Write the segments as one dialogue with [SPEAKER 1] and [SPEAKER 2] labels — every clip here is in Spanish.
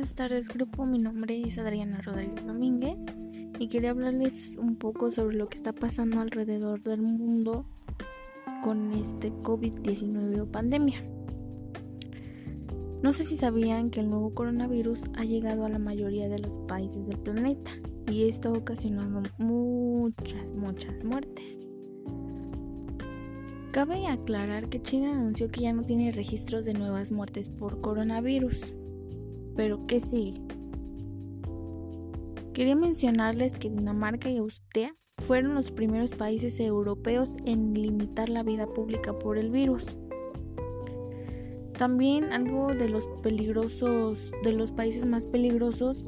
[SPEAKER 1] buenas tardes grupo, mi nombre es Adriana Rodríguez Domínguez y quería hablarles un poco sobre lo que está pasando alrededor del mundo con este COVID-19 o pandemia. No sé si sabían que el nuevo coronavirus ha llegado a la mayoría de los países del planeta y esto ha ocasionado muchas, muchas muertes. Cabe aclarar que China anunció que ya no tiene registros de nuevas muertes por coronavirus. Pero ¿qué sigue? Quería mencionarles que Dinamarca y Austria fueron los primeros países europeos en limitar la vida pública por el virus. También algo de los peligrosos, de los países más peligrosos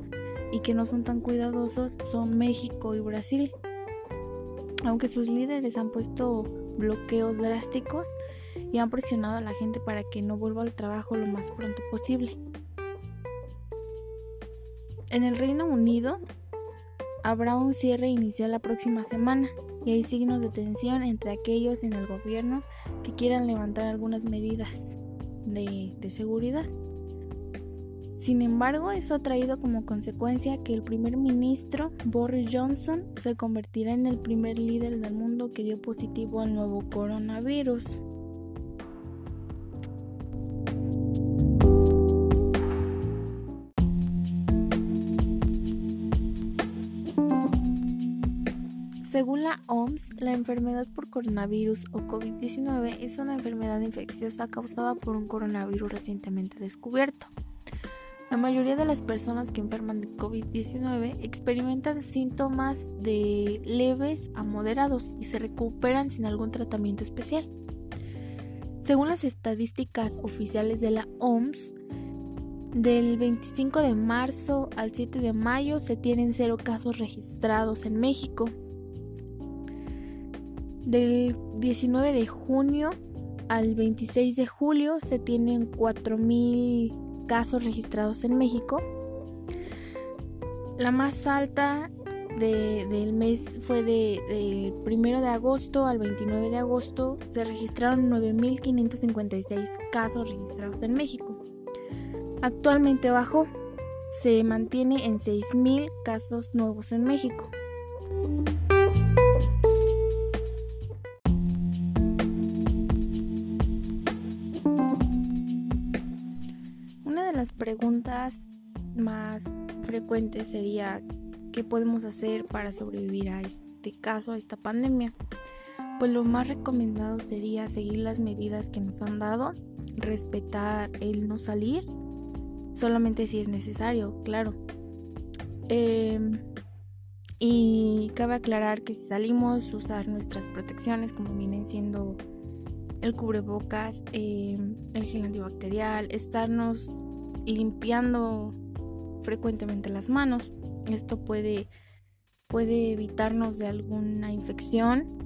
[SPEAKER 1] y que no son tan cuidadosos son México y Brasil. Aunque sus líderes han puesto bloqueos drásticos y han presionado a la gente para que no vuelva al trabajo lo más pronto posible. En el Reino Unido habrá un cierre inicial la próxima semana y hay signos de tensión entre aquellos en el gobierno que quieran levantar algunas medidas de, seguridad. Sin embargo, eso ha traído como consecuencia que el primer ministro Boris Johnson se convertirá en el primer líder del mundo que dio positivo al nuevo coronavirus. Según la OMS, la enfermedad por coronavirus o COVID-19 es una enfermedad infecciosa causada por un coronavirus recientemente descubierto. La mayoría de las personas que enferman de COVID-19 experimentan síntomas de leves a moderados y se recuperan sin algún tratamiento especial. Según las estadísticas oficiales de la OMS, del 25 de marzo al 7 de mayo se tienen cero casos registrados en México. Del 19 de junio al 26 de julio se tienen 4.000 casos registrados en México. La más alta del mes fue del de 1 de agosto al 29 de agosto. Se registraron 9.556 casos registrados en México. Actualmente bajó. Se mantiene en 6.000 casos nuevos en México. Las preguntas más frecuentes sería ¿qué podemos hacer para sobrevivir a este caso, a esta pandemia? Pues lo más recomendado sería seguir las medidas que nos han dado, respetar el no salir, solamente si es necesario, claro. Em, y cabe aclarar que si salimos, usar nuestras protecciones como vienen siendo el cubrebocas, em, el gel antibacterial, estarnos limpiando frecuentemente las manos. Esto puede, puede evitarnos de alguna infección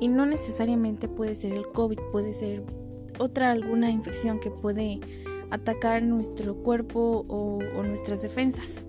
[SPEAKER 1] y no necesariamente puede ser el COVID, puede ser otra alguna infección que puede atacar nuestro cuerpo o, o nuestras defensas.